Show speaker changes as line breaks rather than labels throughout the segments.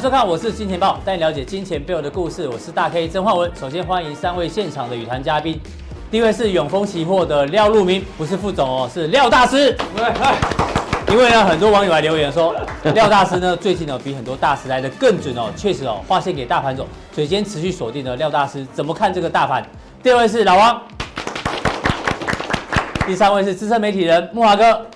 收看，我是金钱豹，带你了解金钱背后的故事。我是大 K 曾焕文。首先欢迎三位现场的与谈嘉宾。第一位是永丰期货的廖路明，不是副总哦，是廖大师。因为呢，很多网友来留言说，廖大师呢最近呢比很多大师来的更准哦，确实哦，划线给大盘走。所以今天持续锁定了廖大师怎么看这个大盘。第二位是老王，第三位是资深媒体人木华哥。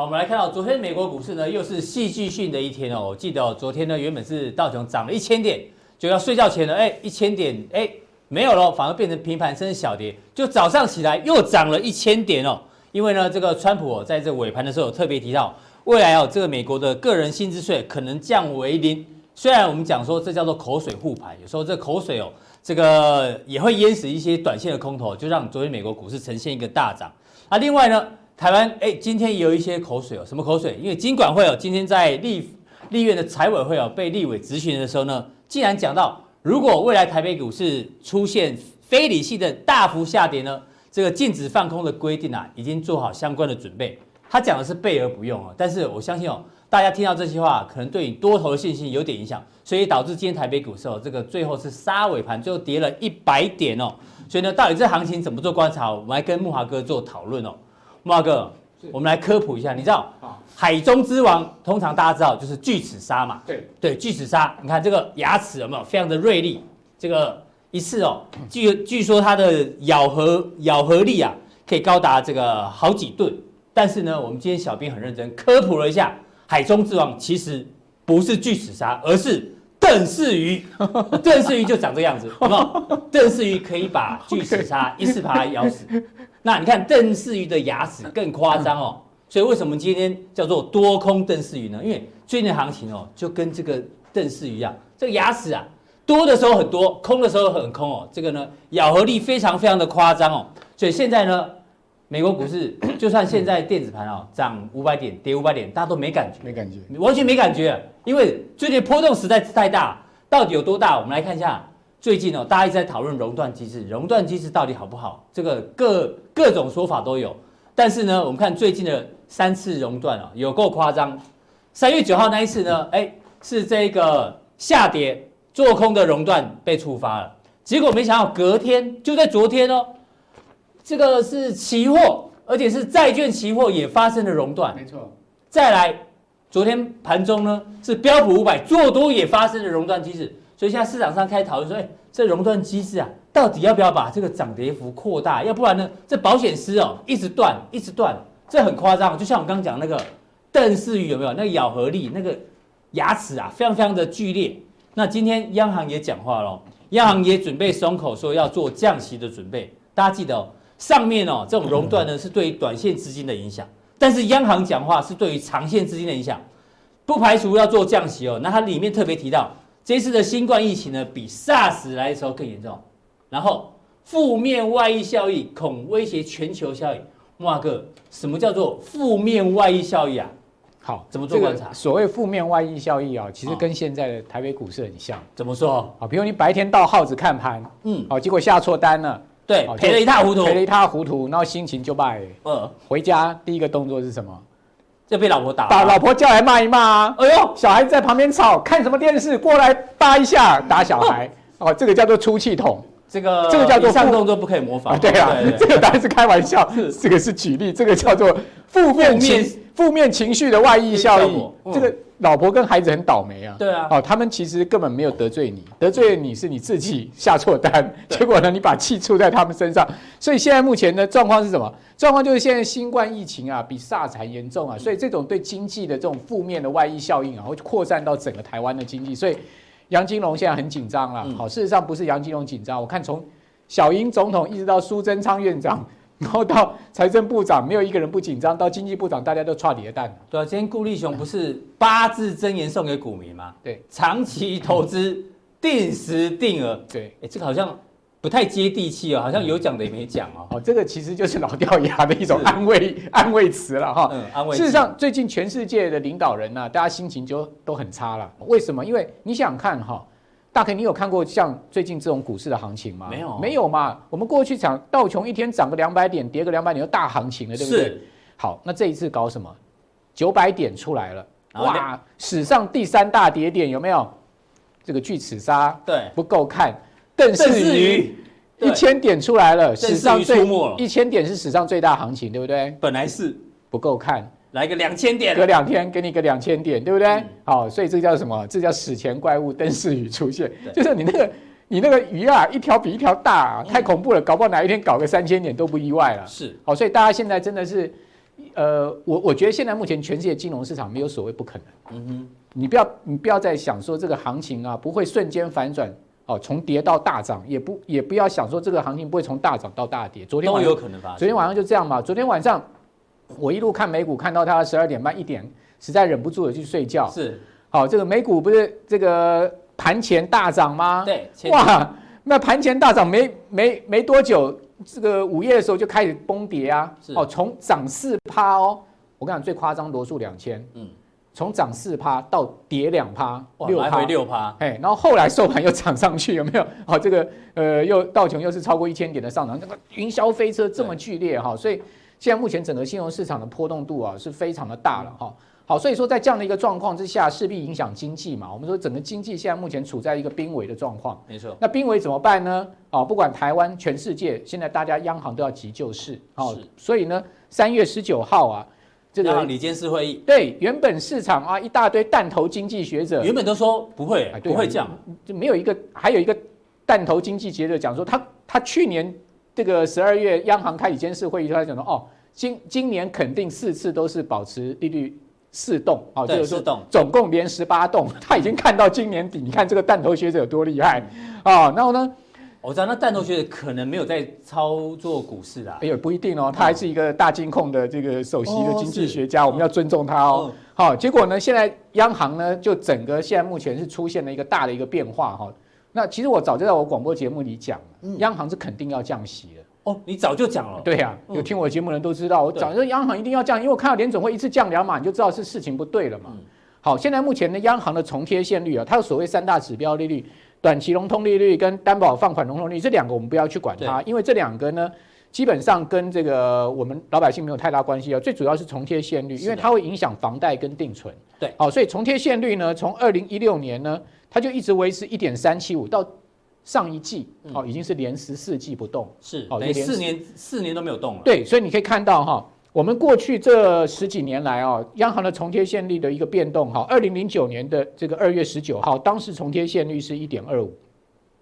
好，我们来看到昨天美国股市呢，又是戏剧性的一天哦。我记得哦，昨天呢原本是道琼涨了一千点，就要睡觉前呢，哎，一千点，哎，没有了，反而变成平盘，甚至小跌。就早上起来又涨了一千点哦。因为呢，这个川普哦，在这尾盘的时候有特别提到，未来哦，这个美国的个人薪资税可能降为零。虽然我们讲说这叫做口水护盘，有时候这口水哦，这个也会淹死一些短线的空头，就让昨天美国股市呈现一个大涨。啊，另外呢。台湾哎，今天也有一些口水哦，什么口水？因为金管会哦，今天在立立院的财委会哦，被立委质询的时候呢，竟然讲到，如果未来台北股市出现非理性的大幅下跌呢，这个禁止放空的规定啊，已经做好相关的准备。他讲的是备而不用哦，但是我相信哦，大家听到这些话，可能对你多头的信心有点影响，所以导致今天台北股市哦，这个最后是杀尾盘，最后跌了一百点哦。所以呢，到底这行情怎么做观察？我们来跟木华哥做讨论哦。木华哥，我们来科普一下。你知道，海中之王通常大家知道就是巨齿鲨嘛？对对，巨齿鲨，你看这个牙齿有没有非常的锐利？这个一次哦，据据说它的咬合咬合力啊，可以高达这个好几吨。但是呢，我们今天小编很认真科普了一下，海中之王其实不是巨齿鲨，而是邓氏鱼。邓氏鱼就长这样子，好不好？邓氏鱼可以把巨齿鲨一次把它咬死。那你看邓氏鱼的牙齿更夸张哦，所以为什么今天叫做多空邓氏鱼呢？因为最近的行情哦，就跟这个邓氏鱼一样，这个牙齿啊多的时候很多，空的时候很空哦。这个呢咬合力非常非常的夸张哦。所以现在呢，美国股市 就算现在电子盘哦涨五百点，跌五百点，大家都没感觉，
没感觉，
完全没感觉，因为最近波动实在是太大，到底有多大？我们来看一下。最近哦，大家一直在讨论熔断机制，熔断机制到底好不好？这个各各种说法都有。但是呢，我们看最近的三次熔断啊，有够夸张。三月九号那一次呢，哎，是这个下跌做空的熔断被触发了。结果没想到隔天就在昨天哦，这个是期货，而且是债券期货也发生了熔断。
没错。
再来，昨天盘中呢是标普五百做多也发生了熔断机制。所以现在市场上开始讨论说，哎，这熔断机制啊，到底要不要把这个涨跌幅扩大？要不然呢，这保险丝哦，一直断，一直断，这很夸张。就像我刚刚讲那个邓氏鱼有没有？那个咬合力，那个牙齿啊，非常非常的剧烈。那今天央行也讲话喽，央行也准备松口，说要做降息的准备。大家记得哦，上面哦这种熔断呢是对于短线资金的影响，但是央行讲话是对于长线资金的影响，不排除要做降息哦。那它里面特别提到。这次的新冠疫情呢，比 SARS 来的时候更严重，然后负面外溢效益恐威胁全球效益。木华哥，什么叫做负面外溢效益啊？
好，
怎么做观察？
这个、所谓负面外溢效益啊，其实跟现在的台北股市很像。
怎么说？
啊，比如你白天到耗子看盘，嗯，好，结果下错单了，
对，赔了一塌糊涂，
赔了一塌糊涂，然后心情就败。嗯，回家第一个动作是什么？
就被老婆打，
把老婆叫来骂一骂啊！哎呦，小孩子在旁边吵，看什么电视？过来扒一下，打小孩哦，这个叫做出气筒。
这个这个叫做上动作不可以模仿。
对啊，这个当然是开玩笑，这个是举例，这个叫做负面情负面情绪的外溢效应。这个。老婆跟孩子很倒霉啊！
对啊，
哦，他们其实根本没有得罪你，得罪你是你自己下错单，结果呢，你把气出在他们身上。所以现在目前的状况是什么？状况就是现在新冠疫情啊，比 SARS 还严重啊，所以这种对经济的这种负面的外溢效应啊，会扩散到整个台湾的经济。所以杨金龙现在很紧张了。好，事实上不是杨金龙紧张，我看从小英总统一直到苏贞昌院长。然后到财政部长，没有一个人不紧张；到经济部长，大家都踹你的
蛋。对啊，今天顾立雄不是八字真言送给股民吗？
对，
长期投资，定时定额。
对，
哎，这个好像不太接地气哦，好像有讲的也没讲哦。
哦，这个其实就是老掉牙的一种安慰安慰词了哈。嗯，安慰。事实上，最近全世界的领导人呢、啊，大家心情就都很差了。为什么？因为你想看哈，大 K，你有看过像最近这种股市的行情吗？
没有，
没有嘛。我们过去讲道琼一天涨个两百点，跌个两百点，就大行情了，对不对？
是。
好，那这一次搞什么？九百点出来了，哇！史上第三大跌点有没有？这个巨齿鲨
对
不够看，邓氏鱼一千点出来了，史上最一千点是史上最大行情，对不对？
本来是
不够看。
来个两千点，
隔两天给你个两千点，对不对？嗯、好，所以这叫什么？这叫史前怪物邓氏鱼出现，就是你那个你那个鱼啊，一条比一条大，啊，太恐怖了，搞不好哪一天搞个三千点都不意外了。
是，
好，所以大家现在真的是，呃，我我觉得现在目前全世界金融市场没有所谓不可能。嗯哼，你不要你不要再想说这个行情啊不会瞬间反转，哦，从跌到大涨，也不也不要想说这个行情不会从大涨到大跌。昨天晚上
都有可能发生。
昨天晚上就这样嘛，昨天晚上。我一路看美股，看到它十二点半一点，实在忍不住的去睡觉。
是，
好，这个美股不是这个盘前大涨吗？
对，
哇，那盘前大涨没没没多久，这个午夜的时候就开始崩跌啊。哦，从涨四趴哦，我跟你讲最夸张罗素两千，嗯，从涨四趴到跌两趴，
六趴六趴，
哎，然后后来收盘又涨上去，有没有？好，这个呃又道琼又是超过一千点的上涨，那个云霄飞车这么剧烈哈，所以。现在目前整个金融市场的波动度啊是非常的大了哈，好，所以说在这样的一个状况之下，势必影响经济嘛。我们说整个经济现在目前处在一个濒危的状况，
没错。
那濒危怎么办呢？啊，不管台湾、全世界，现在大家央行都要急救市，好，所以呢，三月十九号啊，
这个理监事会议，
对，原本市场啊一大堆弹头经济学者，
原本都说不会，不会这样，
就没有一个，还有一个弹头经济学者讲说，他他去年。这个十二月央行开理监事会议，他讲说哦，今今年肯定四次都是保持利率四动，哦，就是说总共连十八动，他已经看到今年底，你看这个弹头学者有多厉害。啊！然后呢，
我知道那弹头学者可能没有在操作股市啦，
哎呦，不一定哦，他还是一个大金控的这个首席的经济学家，我们要尊重他哦。好，结果呢，现在央行呢，就整个现在目前是出现了一个大的一个变化哈。那其实我早就在我广播节目里讲，央行是肯定要降息的。
哦，你早就讲了。
对呀，有听我节目的人都知道，我早就央行一定要降，因为我看到联准会一次降两码，你就知道是事情不对了嘛。好，现在目前的央行的重贴现率啊，它有所谓三大指标利率，短期融通利率跟担保放款融通利率这两个我们不要去管它，因为这两个呢，基本上跟这个我们老百姓没有太大关系啊。最主要是重贴现率，因为它会影响房贷跟定存。
对，
好，所以重贴现率呢，从二零一六年呢。它就一直维持一点三七五，到上一季哦，已经是连十四季不动，
是哦，连四年四年都没有动了。
对，所以你可以看到哈，我们过去这十几年来哦，央行的重贴现率的一个变动哈，二零零九年的这个二月十九号，当时重贴现率是一点二五，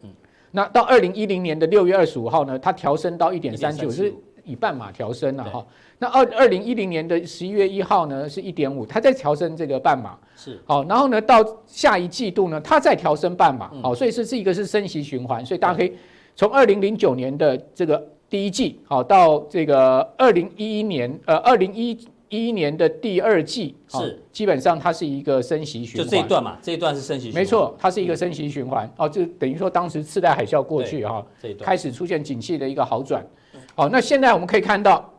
嗯，那到二零一零年的六月二十五号呢，它调升到一点三九，是以半码调升了哈。那二二零一零年的十一月一号呢，是一点五，它在调升这个半码，
是。
好，然后呢到下一季度呢，它再调升半码，好，所以是这一个是升息循环，所以大家可以从二零零九年的这个第一季，好到这个二零一一年，呃，二零一一年的第二季，
是。
基本上它是一个升息循环，
就这一段嘛，这一段是升息循环，
没错，它是一个升息循环，哦，就等于说当时次贷海啸过去哈，开始出现景气的一个好转。好，那现在我们可以看到，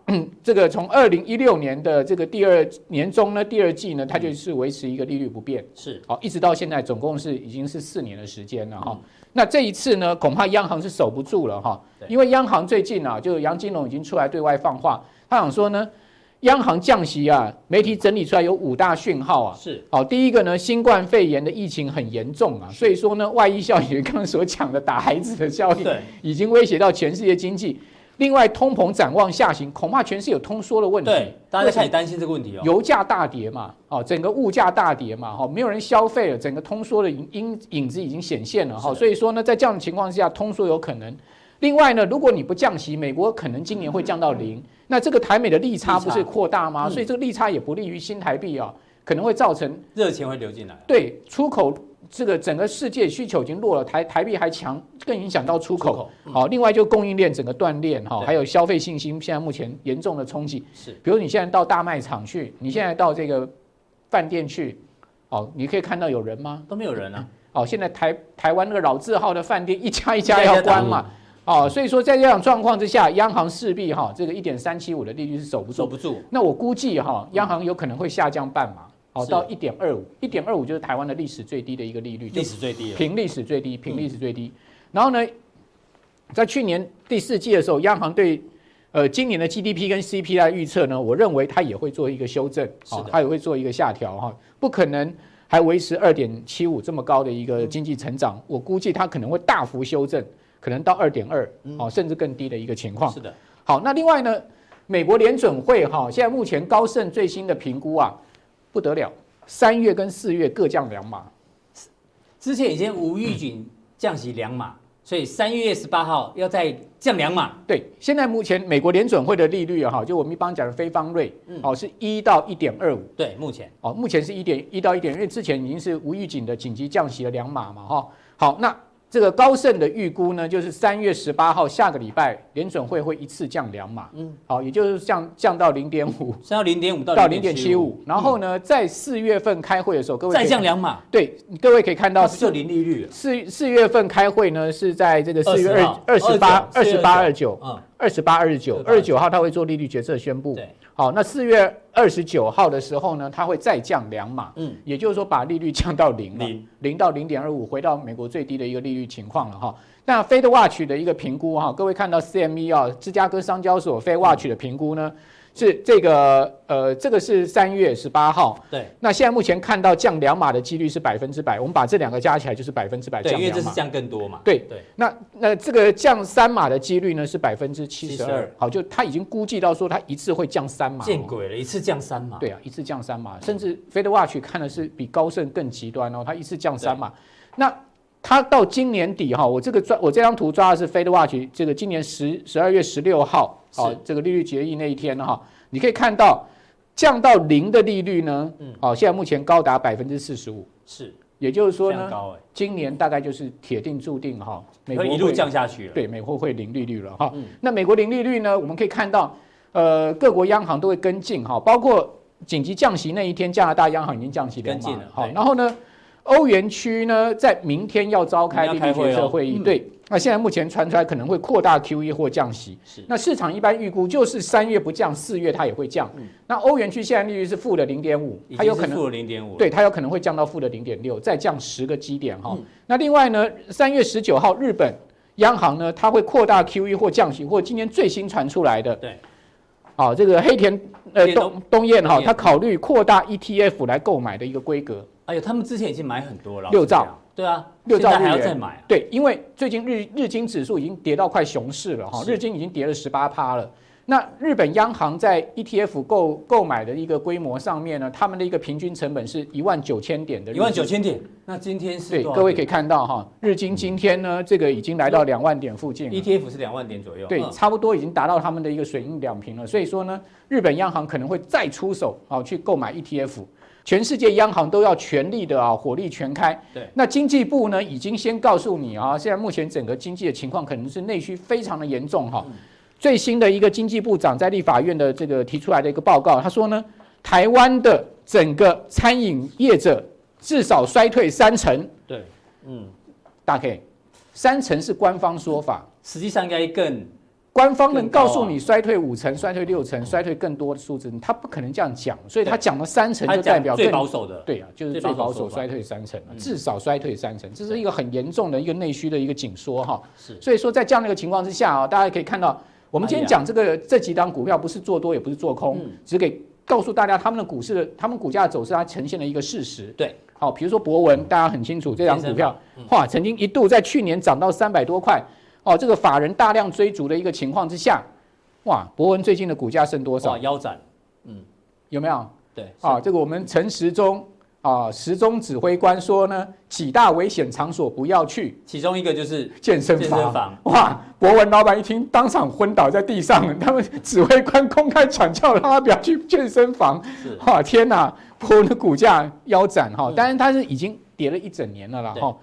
这个从二零一六年的这个第二年中呢，第二季呢，它就是维持一个利率不变，
是
好，一直到现在总共是已经是四年的时间了哈。那这一次呢，恐怕央行是守不住了哈，因为央行最近啊，就杨金龙已经出来对外放话，他想说呢，央行降息啊，媒体整理出来有五大讯号啊，
是
好，第一个呢，新冠肺炎的疫情很严重啊，所以说呢，外溢效应刚刚所讲的打孩子的效应，已经威胁到全世界经济。另外，通膨展望下行，恐怕全是有通缩的问题。
对，大家开始担心这个问题哦。
油价大跌嘛，哦，整个物价大跌嘛，哈，没有人消费了，整个通缩的影影影子已经显现了哈。所以说呢，在这样的情况下，通缩有可能。另外呢，如果你不降息，美国可能今年会降到零，嗯、那这个台美的利差不是扩大吗？所以这个利差也不利于新台币啊，可能会造成
热钱会流进来。
对，出口。这个整个世界需求已经弱了，台台币还强，更影响到出口。好、另外就供应链整个断裂哈，还有消费信心现在目前严重的冲击。是，比如你现在到大卖场去，你现在到这个饭店去，哦，你可以看到有人吗？
都没有人啊。
哦，现在台台湾那个老字号的饭店一家一家要关嘛。哦，所以说在这样状况之下，央行势必哈这个一点三七五的利率是守不住。
守不住。
那我估计哈，央行有可能会下降半码。哦，到一点二五，一点二五就是台湾的历史最低的一个利率，
历史最低，
平历史最低，平历史最低。然后呢，在去年第四季的时候，央行对呃今年的 GDP 跟 CPI 预测呢，我认为它也会做一个修正，啊，它也会做一个下调哈，不可能还维持二点七五这么高的一个经济成长，我估计它可能会大幅修正，可能到二点二，哦，甚至更低的一个情况。
是的，
好，那另外呢，美国联准会哈，现在目前高盛最新的评估啊。不得了，三月跟四月各降两码。
之前已经无预警降息两码，所以三月十八号要再降两码。
对，现在目前美国联准会的利率啊，哈，就我们一般讲的非方瑞，哦，是一到一点二五。
对，目前
哦，目前是一点一到一点，因为之前已经是无预警的紧急降息了两码嘛，哈。好，那。这个高盛的预估呢，就是三月十八号下个礼拜联准会会一次降两码，嗯，好，也就是降降到零点五，
降到零点五
到零点七五，然后呢，在四月份开会的时候，各位
再降两码，
对，各位可以看到
是零利率。
四四月份开会呢，是在这个四月二二十八二十八二九，嗯，二十八二十九二十九号他会做利率决策宣布，对。好，那四月二十九号的时候呢，他会再降两码，嗯，也就是说把利率降到零了，零到零点二五，回到美国最低的一个利率情况了哈。那 FedWatch 的一个评估哈，各位看到 CME 啊，芝加哥商交所 FedWatch 的评估呢？是这个呃，这个是三月十八号。对。那现在目前看到降两码的几率是百分之百，我们把这两个加起来就是百分之百降。
对，因为这是降更多嘛。
对对。那那这个降三码的几率呢是百分之七十二。好，就他已经估计到说他一次会降三码。
见鬼了，一次降三码。
对啊，一次降三码，甚至 FedWatch 看的是比高盛更极端哦，他一次降三码。那他到今年底哈，我这个抓我这张图抓的是 FedWatch 这个今年十十二月十六号。好，这个利率决议那一天呢，哈，你可以看到降到零的利率呢，嗯，好，现在目前高达百分之四十五，
是，
也就是说呢，今年大概就是铁定注定哈，
美国一路降下去了，
对，美国会零利率了哈。那美国零利率呢，我们可以看到，呃，各国央行都会跟进哈，包括紧急降息那一天，加拿大央行已经降息两码了，好，然后呢，欧元区呢，在明天要召开利率决策会议，对。那现在目前传出来可能会扩大 QE 或降息，是。那市场一般预估就是三月不降，四月它也会降。嗯。那欧元区现在利率是负的零点五，它有可能负零点五，对，它有可能会降到负的零点六，再降十个基点哈。嗯。那另外呢，三月十九号日本央行呢，它会扩大 QE 或降息，或今天最新传出来的，对。好，这个黑田呃东东彦哈，他考虑扩大 ETF 来购买的一个规格。
哎呦，他们之前已经买很多了，
六兆。
对啊，六兆还要再买啊。
对，因为最近日日经指数已经跌到快熊市了哈，日经已经跌了十八趴了。那日本央行在 ETF 购购买的一个规模上面呢，他们的一个平均成本是一万九千点的。
一万九千点，那今天是？
对，各位可以看到哈，日经今天呢，这个已经来到两万点附近。
ETF 是两万点左右。
对，差不多已经达到他们的一个水印两平了。所以说呢，日本央行可能会再出手啊，去购买 ETF。全世界央行都要全力的啊，火力全开。对，那经济部呢，已经先告诉你啊，现在目前整个经济的情况可能是内需非常的严重哈。最新的一个经济部长在立法院的这个提出来的一个报告，他说呢，台湾的整个餐饮业者至少衰退三成。
对，嗯，
大 K，三成是官方说法，
实际上应该更。
官方能告诉你衰退五成、衰退六成、衰退更多的数字，他不可能这样讲，所以他讲了三成就代表
最保守的。
对啊，就是最保守衰退三成，至少衰退三成，这是一个很严重的一个内需的一个紧缩哈。是，所以说在这样的一个情况之下啊，大家可以看到，我们今天讲这个这几档股票不是做多也不是做空，只给告诉大家他们的股市的他们股价的走势，它呈现了一个事实。对，好，比如说博文，大家很清楚这档股票，哇，曾经一度在去年涨到三百多块。哦，这个法人大量追逐的一个情况之下，哇，博文最近的股价剩多少？
腰斩，嗯，
有没有？对，啊，这个我们陈时中啊，时中指挥官说呢，几大危险场所不要去，
其中一个就是
健身房。健身房，哇，博文老板一听，当场昏倒在地上。他们指挥官公开传教，让他不要去健身房。是，哇，天哪，博文的股价腰斩哈，当然他是已经跌了一整年了啦哈。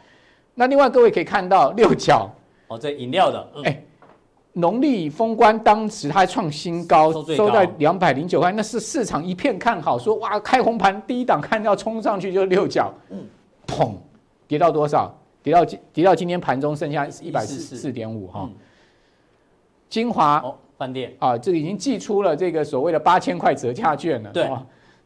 那另外各位可以看到六角。
哦，这饮料的，哎、
农历封关当时它还创新高，收，在两百零九块，那是市场一片看好，说哇，开红盘，第一档看到冲上去就六角，嗯，砰，跌到多少？跌到今跌到今天盘中剩下一百四四点五哈。晶华
饭店
啊，这个已经寄出了这个所谓的八千块折价券了，对。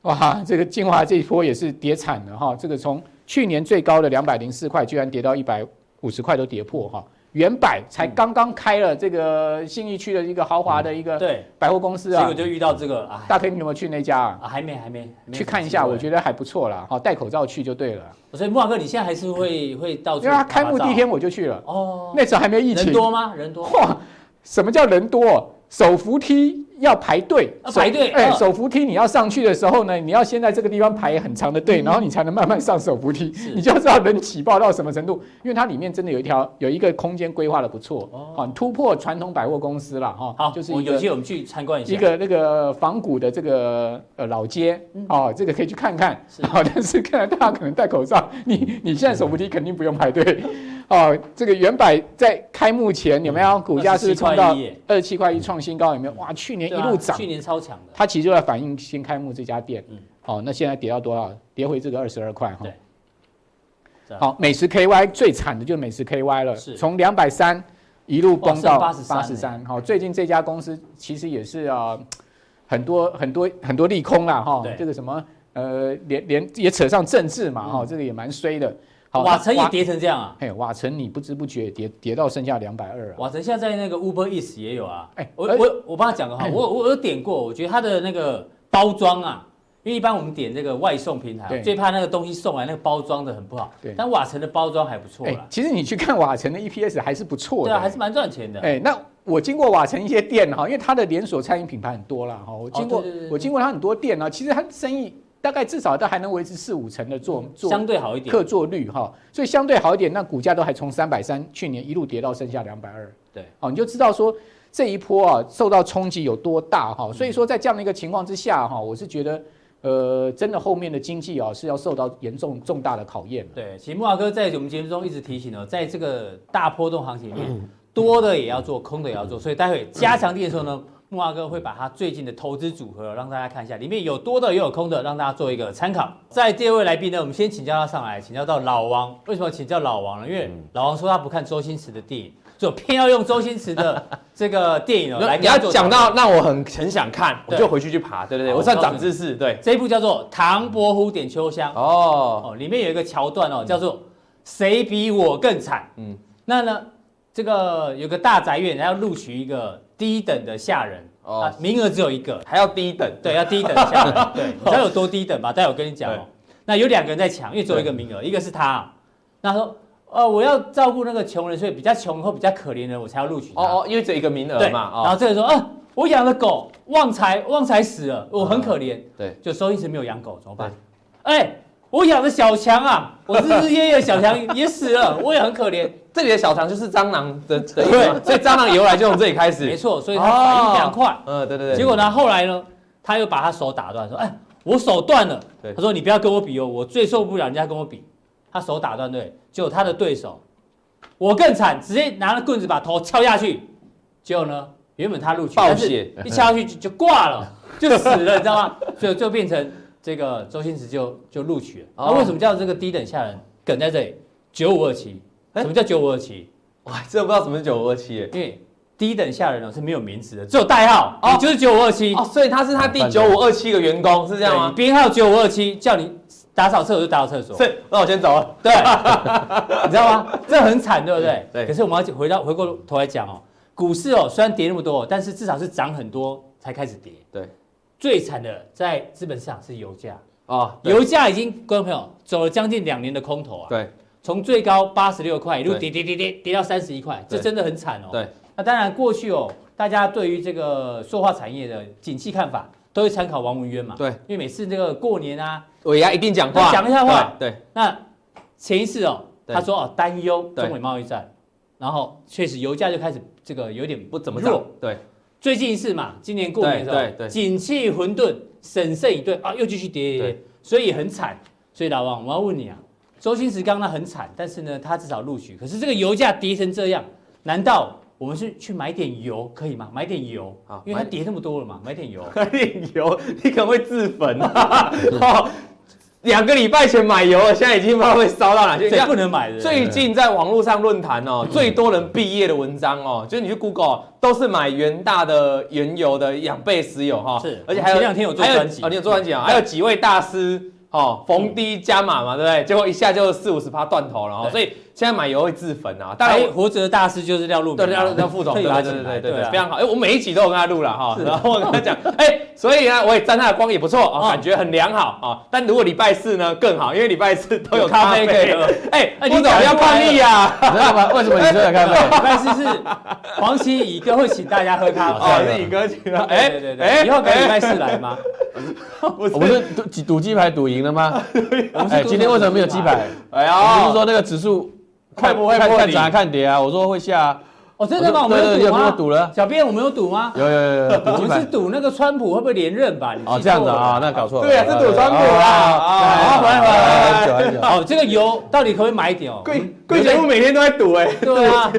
哇，这个精华这一波也是跌惨了哈，这个从去年最高的两百零四块，居然跌到一百五十块都跌破哈。远百才刚刚开了这个信义区的一个豪华的一个对百货公司啊，
结果就遇到这个啊。
大 K 你有没有去那家啊？
啊，还没还没，
去看一下，我觉得还不错啦。好，戴口罩去就对了。
所以木华哥，你现在还是会会到处？
因为他开幕第一天我就去了。哦，那时候还没有疫情。
人多吗？人多。
哇，什么叫人多？手扶梯。要排队，
排队。
哎，手扶梯你要上去的时候呢，你要先在这个地方排很长的队，然后你才能慢慢上手扶梯。你就知道人挤爆到什么程度，因为它里面真的有一条有一个空间规划的不错，哦突破传统百货公司了哈。
好，就是有机会我们去参观一下
一个那个仿古的这个呃老街哦，这个可以去看看。好，但是看来大家可能戴口罩，你 你现在手扶梯肯定不用排队。哦，这个原百在开幕前有没有股价是冲到二十七块一创新高？有没有？哇，去年一路涨，
去年超强的。
它其实就在反映新开幕这家店。嗯，好，那现在跌到多少？跌回这个二十二块哈。对。好，美食 KY 最惨的就是美食 KY 了，从两百三一路崩到八十三。好，最近这家公司其实也是啊，很多很多很多利空啦哈。对。这个什么呃，连连也扯上政治嘛哈，这个也蛮衰的。
好，瓦城也跌成这样啊！
嘿，瓦城你不知不觉跌跌到剩下两百二啊！
瓦城现在在那个 Uber Eats 也有啊！哎，我我我帮他讲个哈，我我有点过，我觉得他的那个包装啊，因为一般我们点这个外送平台，最怕那个东西送来那个包装的很不好。对，但瓦城的包装还不错啦。
其实你去看瓦城的 EPS 还是不错的，
对啊，还是蛮赚钱的。
哎，那我经过瓦城一些店哈，因为它的连锁餐饮品牌很多啦哈，我经过我经过它很多店啊，其实它生意。大概至少都还能维持四五成的做做
相对好一点。
客座率哈，所以相对好一点，那股价都还从三百三去年一路跌到剩下两百二，对，哦，你就知道说这一波啊受到冲击有多大哈，所以说在这样的一个情况之下哈，我是觉得呃真的后面的经济啊是要受到严重重大的考验。
对，其实慕驊哥在我们节目中一直提醒哦，在这个大波动行情里面，多的也要做，空的也要做，所以待会加强錠的时候呢。慕驊哥会把他最近的投资组合让大家看一下，里面有多的也有空的，让大家做一个参考。在第二位来宾呢，我们先请教他上来，请教到老王。为什么请教老王呢？因为老王说他不看周星驰的电影，就偏要用周星驰的这个电影哦来。
你要讲到让我很很想看，我就回去去爬，对对对，我算长知识。对，
这一部叫做《唐伯虎点秋香》哦哦，里面有一个桥段哦，叫做“谁比我更惨”。嗯，那呢，这个有个大宅院，然后录取一个。低等的下人哦，名额只有一个，
还要低等，
对，要低等下人，对，你知道有多低等吧？待会我跟你讲哦。那有两个人在抢，因为只有一个名额，一个是他，那说，呃，我要照顾那个穷人，所以比较穷或比较可怜的人，我才要录取他。
哦哦，因为只有一个名额嘛。
然后这个说，啊，我养了狗，旺财旺财死了，我很可怜。对，就收一直没有养狗，怎么办？哎。我养的小强啊，我日日夜夜小强也死了，我也很可怜。
这里的小强就是蟑螂的，对，所以蟑螂由来就从这里开始。
没错，所以他反应非常快。
嗯，对对对。
结果呢，后来呢，他又把他手打断，说：“哎，我手断了。”他说：“你不要跟我比哦，我最受不了人家跟我比。”他手打断，对，结果他的对手，我更惨，直接拿了棍子把头敲下去。结果呢，原本他录取，但是一敲下去就就挂了，就死了，你知道吗？所以就变成。这个周星驰就就录取了。那为什么叫这个低等下人梗在这里？九五二七，什么叫九五二七？
哇，这不知道什么是九五二七耶。
因为低等下人呢是没有名字的，只有代号，哦，就是九五二七。
哦，所以他是他第九五二七个员工，是这样吗？
编号九五二七，叫你打扫厕所就打扫厕所。
是，那我先走了。
对，你知道吗？这很惨，对不对？对。可是我们要回到回过头来讲哦，股市哦虽然跌那么多，但是至少是涨很多才开始跌。对。最惨的在资本市场是油价。啊，油价已经观众朋友走了将近两年的空头啊，对，从最高八十六块一路跌跌跌跌跌到三十一块，这真的很惨哦。对，那当然过去哦，大家对于这个塑化产业的景气看法都会参考王文渊嘛，对，因为每次这个过年啊，
尾牙一定讲话，
讲一下话，对。那前一次哦，他说哦担忧中美贸易战，然后确实油价就开始这个有点不怎么弱，对。最近一次嘛，今年过年的时候，景气混沌，审慎以对啊，又继续跌，跌所以很惨。所以老王，我要问你啊，周星驰刚刚很惨，但是呢，他至少录取。可是这个油价跌成这样，难道我们是去买点油可以吗？买点油啊，因为它跌那么多了嘛，买点油。
买点油，你可能会自焚啊。两个礼拜前买油了，现在已经不知道会烧到哪去。
这不能买的。
最近在网络上论坛哦，最多人毕业的文章哦，就是你去 Google 都是买元大的原油的两倍石油哈。
是，
而且还有
前两天有做专辑
哦，你有做专辑啊？还有几位大师哦，逢低加码嘛，对不对？结果一下就四五十趴断头了哦，所以。现在买油会自焚啊！当然，
活着的大师就是廖路，
对廖廖副总，对对对对对，非常好。哎，我每一集都有跟他录了哈，然后我跟他讲，哎，所以呢，我也沾他的光也不错啊，感觉很良好啊。但如果礼拜四呢更好，因为礼拜四都有咖啡可以喝。哎，副总要抗议啊？
知道吗？为什么你说有咖啡？
礼拜四是黄奇乙哥会请大家喝咖啡，
哦，是乙哥请的。哎，
对对对，以后可以礼拜四来吗？
我们是赌赌鸡排赌赢了吗？哎，今天为什么没有鸡排？
哎呀，
你是说那个指数？
会不会看
看涨看跌啊？我说会下。
哦，真的吗？我们有赌吗？
赌了。
小编，我们有赌吗？
有有有有。
我们是赌那个川普会不会连任吧？
哦，这样子啊，那搞错了。
对啊，是赌川普啦。
好，回来回来。久很久。
哦，这个油到底可不可以买一点哦？
贵贵节目每天都在赌哎。
对啊。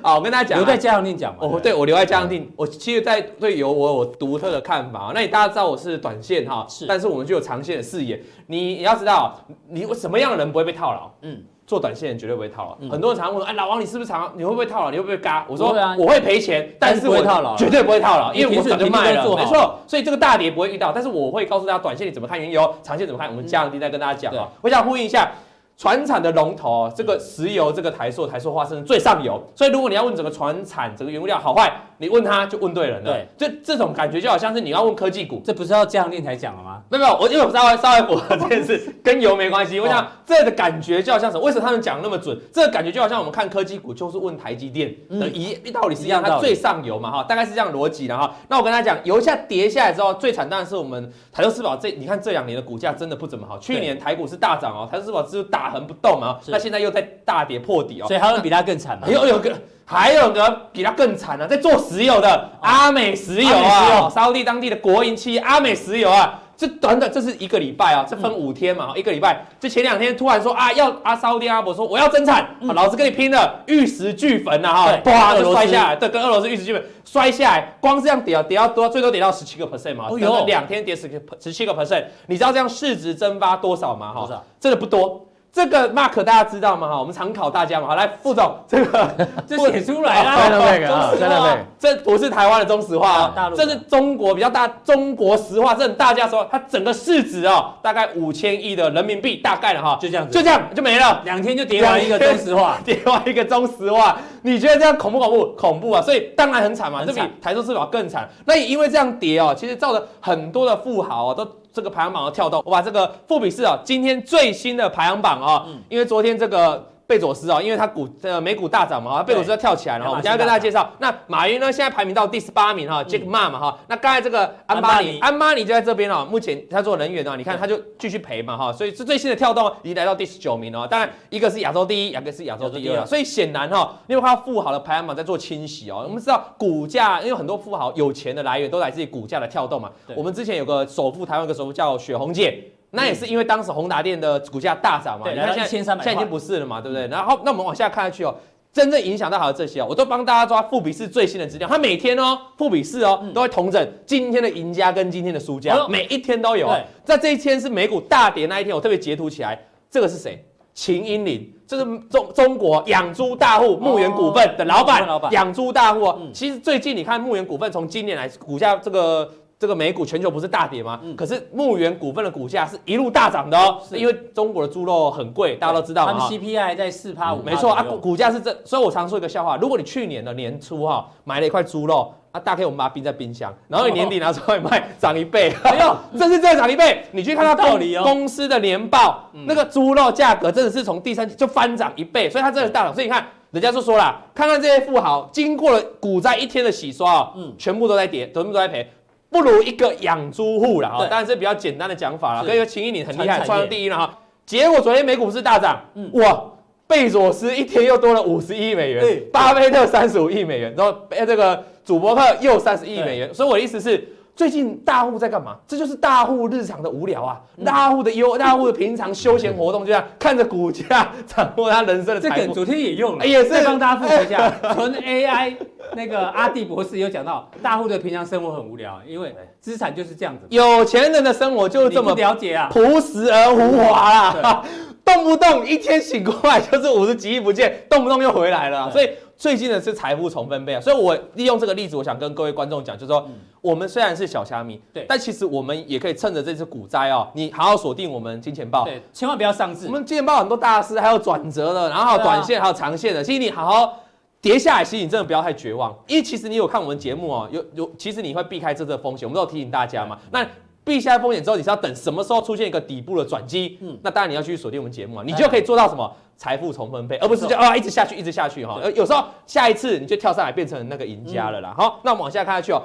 好，我跟大家讲，
留在嘉阳錠讲嘛。
哦，对，我留在嘉阳錠。我其实，在对油我有独特的看法。那你大家知道我是短线哈，是，但是我们就有长线的视野。你你要知道，你什么样的人不会被套牢？嗯。做短线绝对不会套牢，很多人常问我：“哎，老王你是不是常？你会不会套牢？你会不会嘎？”我说：“我会赔钱，但是我绝对不会套牢，因为我早就卖了，没错。所以这个大跌不会遇到，但是我会告诉大家，短线你怎么看原油，长线怎么看。我们嘉阳錠再跟大家讲啊。我想呼应一下。传产的龙头，这个石油，这个台塑，台塑化是最上游，所以如果你要问整个船产，整个原物料好坏，你问他就问对人了。对，这这种感觉就好像是你要问科技股，
这不是要嘉阳錠才讲了吗？
没 有没有，我因为我稍微稍微符合这件事，跟油没关系。我想这的感觉就好像什么？为什么他们讲那么准？这个感觉就好像我们看科技股，就是问台积电的一道理是一样，它最上游嘛哈，大概是这样逻辑的哈。那我跟他讲，油价跌下来之后，最惨当然是我们台塑四宝这，你看这两年的股价真的不怎么好。去年台股是大涨哦，台塑四宝只是打横不动嘛。那现在又在大跌破底哦，
所以还有人比他更惨吗？
有有个，还有个比他更惨的，在做石油的阿美石油啊，沙地当地的国营企业阿美石油啊，这短短这是一个礼拜啊，这分五天嘛，一个礼拜，这前两天突然说啊要阿沙地阿伯说我要增产，老子跟你拼了，玉石俱焚呐哈，啪就摔下来，对，跟俄罗斯玉石俱焚。摔下来，光是这样跌啊跌到多，最多跌到十七个 percent 嘛，有两天跌十个十七个 percent，你知道这样市值蒸发多少吗？哈，真的不多。这个 Mark 大家知道吗？哈，我们常考大家嘛。好，来副总，这个
这写出来了，
在那边啊，在那边。
这不是台湾的中石化啊，这是中国比较大，中国石化，这大家说它整个市值哦，大概五千亿的人民币，大概了哈，
就这样子，
就这样就没了，
两天就跌完一个中石化，
跌完一个中石化，你觉得这样恐不恐怖？恐怖啊！所以当然很惨嘛，这比台塑四宝更惨。那也因为这样跌哦，其实造成很多的富豪啊都。这个排行榜的跳动，我把这个富比士啊，今天最新的排行榜啊，因为昨天这个。贝佐斯啊，因为他股呃美股大涨嘛，哈贝佐斯要跳起来了。我们今天跟大家介绍，那马云呢，现在排名到第十八名哈，Jack Ma 嘛哈。那刚才这个安巴尼，安巴尼就在这边哦。目前他做能源啊，你看他就继续赔嘛哈，所以是最新的跳动已经来到第十九名哦。当然一个是亚洲第一，两个是亚洲第二，所以显然哈，因为他富豪的排行榜在做清洗哦。我们知道股价，因为很多富豪有钱的来源都来自于股价的跳动嘛。我们之前有个首富，台湾有个首富叫雪红姐。那也是因为当时宏达电的股价大涨嘛，你看现在现在已经不是了嘛，对不对？然后那我们往下看下去哦，真正影响到好的这些哦，我都帮大家抓富比士最新的资料，它每天哦，富比士哦都会统整今天的赢家跟今天的输家，每一天都有。在这一天是美股大跌那一天，我特别截图起来，这个是谁？秦英林，这是中中国养猪大户牧原股份的老板，养猪大户哦。其实最近你看牧原股份从今年来股价这个。这个美股全球不是大跌吗？嗯、可是牧原股份的股价是一路大涨的哦，是因为中国的猪肉很贵，大家都知道嘛。他们
CPI 在四趴五，
没错啊，股股价是这，所以我常说一个笑话：如果你去年的年初哈买了一块猪肉啊，大概我们把它冰在冰箱，然后你年底拿出来卖，涨一倍，哎呦，这是再涨一倍。你去看它道理哦，公司的年报，那个猪肉价格真的是从第三季就翻涨一倍，所以它真的大涨。所以你看，人家就说了，看看这些富豪经过了股灾一天的洗刷哦，嗯，全部都在跌，全部都在赔。不如一个养猪户了哈，当然是比较简单的讲法了。跟一个秦一你很厉害，创上第一了哈。结果昨天美股是大涨，哇，贝佐斯一天又多了五十亿美元，巴菲特三十五亿美元，然后这个祖伯克又三十亿美元。所以我的意思是，最近大户在干嘛？这就是大户日常的无聊啊，大户的优，大户的平常休闲活动，就这样看着股价掌握他人生的财富。
这个昨天也用了，也是帮大家复习一下，纯 AI。那个阿弟博士有讲到，大户的平常生活很无聊，因为资产就是这样子。
有钱人的生活就是这么
了解啊，
朴实而无华啦，动不动一天醒过来就是五十几亿不见，动不动又回来了，所以。最近的是财富重分配啊，所以我利用这个例子，我想跟各位观众讲，就是说，我们虽然是小虾米，对，但其实我们也可以趁着这次股灾哦，你好好锁定我们金钱豹，
对，千万不要上市。
我们金钱豹很多大师，还有转折的，然后短线，还有长线的，其实你好好跌下来，其实你真的不要太绝望，因为其实你有看我们节目哦，有有，其实你会避开这个风险，我们都有提醒大家嘛。那避下风险之后，你是要等什么时候出现一个底部的转机？嗯，那当然你要去锁定我们节目啊，你就可以做到什么？财富重分配，而不是就啊一直下去，一直下去哈。呃，有时候下一次你就跳上来变成那个赢家了啦。好，那我们往下看下去哦。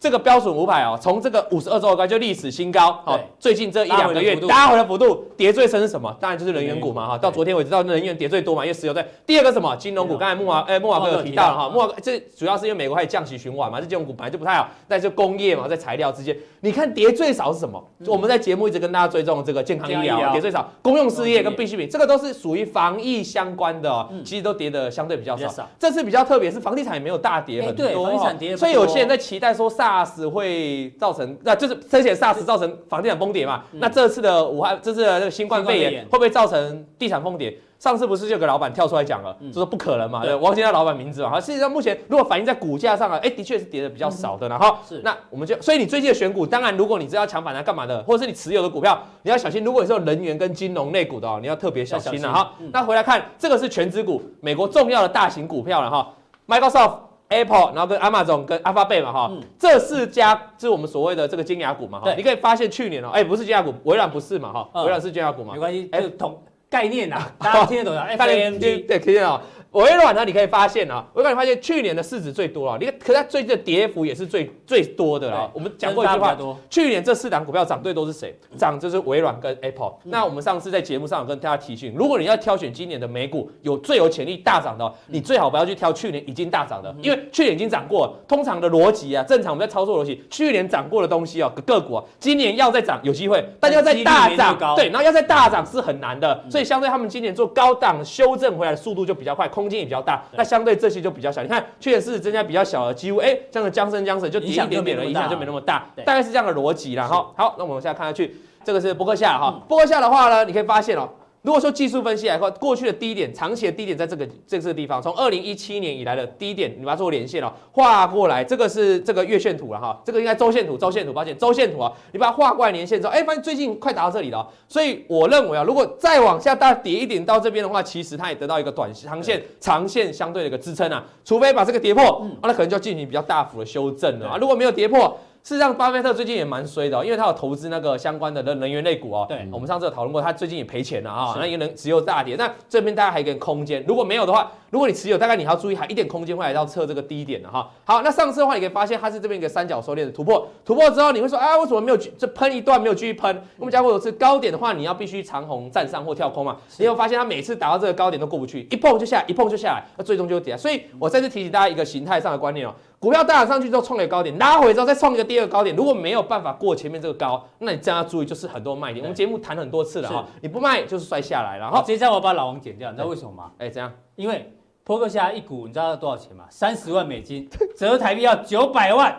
这个标准五百哦，从这个五十二周高就历史新高。好，最近这一两个月拉回的幅度跌最深是什么？当然就是能源股嘛哈。到昨天为止，到能源跌最多嘛，因为石油在。第二个什么？金融股。刚才木华哎木华哥有提到了哈，木华这主要是因为美国开始降息循环嘛，这金融股本来就不太好。但是工业嘛，在材料之间，你看跌最少是什么？我们在节目一直跟大家追踪这个健康医疗跌最少，公用事业跟必需品，这个都是属于防疫相关的哦，其实都跌的相对比较少。这次比较特别是房地产也没有大跌很多，
房地产跌，
所以有些人在期待说 SARS 会。造成那就是之前 SARS 造成房地产崩跌嘛，嗯、那这次的武汉这次的这个新冠肺炎会不会造成地产崩跌？上次不是就有个老板跳出来讲了，就说不可能嘛，对，忘记他老板名字嘛。好，实际上目前如果反映在股价上啊，哎，的确是跌的比较少的。然后是那我们就，所以你最近的选股，当然如果你是要抢反弹干嘛的，或者是你持有的股票，你要小心。如果你是有能源跟金融类股的哦，你要特别小心了哈。那回来看这个是权值股，美国重要的大型股票了哈，Microsoft。Apple，然后跟 Amazon 跟 Alphabet 嘛哈，这四家是我们所谓的这个金牙股嘛哈。你可以发现去年哦，哎，不是金牙股，微软不是嘛哈，微软是金牙股嘛。
没关系，就同概念呐，大家听得懂的。FAMG
对，听得懂。微软呢，你可以发现啊，微软发现去年的市值最多啊，你看，可是它最近的跌幅也是最最多的啊。我们讲过一句话，去年这四档股票涨最多是谁？涨就是微软跟 Apple。那我们上次在节目上有跟大家提醒，如果你要挑选今年的美股有最有潜力大涨的，你最好不要去挑去年已经大涨的，因为去年已经涨过了。通常的逻辑啊，正常我们在操作逻辑，去年涨过的东西哦，个股啊，今年要再涨有机会，但要再大涨，对，然后要再大涨是很难的。所以相对他们今年做高档修正回来的速度就比较快，空间也比较大。那相对这些就比较小，你看确实是增加比较小的，几乎哎，这样的江森江水就跌一点点了，影响就没那么大，大概是这样的逻辑啦。好，好，那我们现在看下去，这个是波克夏哈，波克夏的话呢，你可以发现哦。如果说技术分析来看，过去的低点，长期的低点在这个这个地方，从二零一七年以来的低点，你把它做连线哦，画过来，这个是这个月线图了哈，这个应该周线图，周线图，抱歉，周线图啊，你把它画过来连线之后，哎，发现最近快达到这里了，所以我认为啊，如果再往下大跌一点到这边的话，其实它也得到一个短长线、长线相对的一个支撑啊，除非把这个跌破，那可能就要进行比较大幅的修正了啊，如果没有跌破。事实上，巴菲特最近也蛮衰的哦，因为他有投资那个相关的能能源类股哦。对，我们上次有讨论过，他最近也赔钱了啊。那一个人只有大跌，那这边大家还有一个空间。如果没有的话，如果你持有，大概你还要注意，还一点空间会来到测这个低点的哈。好，那上次的话，你可以发现它是这边一个三角收敛的突破，突破之后你会说啊，为什么没有这喷一段没有继续喷？我们讲过有次高点的话，你要必须长红站上或跳空嘛。你有发现它每次达到这个高点都过不去，一碰就下来，一碰就下来，那最终就会跌。所以我再次提醒大家一个形态上的观念哦。股票大涨上去之后创一个高点，拉回之后再创一个第二个高点，如果没有办法过前面这个高，那你这样要注意就是很多卖点。我们节目谈很多次了哈，你不卖就是摔下来了。哈，接下来我把老王剪掉，你知道为什么吗？哎，这样，因为波克夏一股你知道要多少钱吗？三十万美金，折台币要九百万，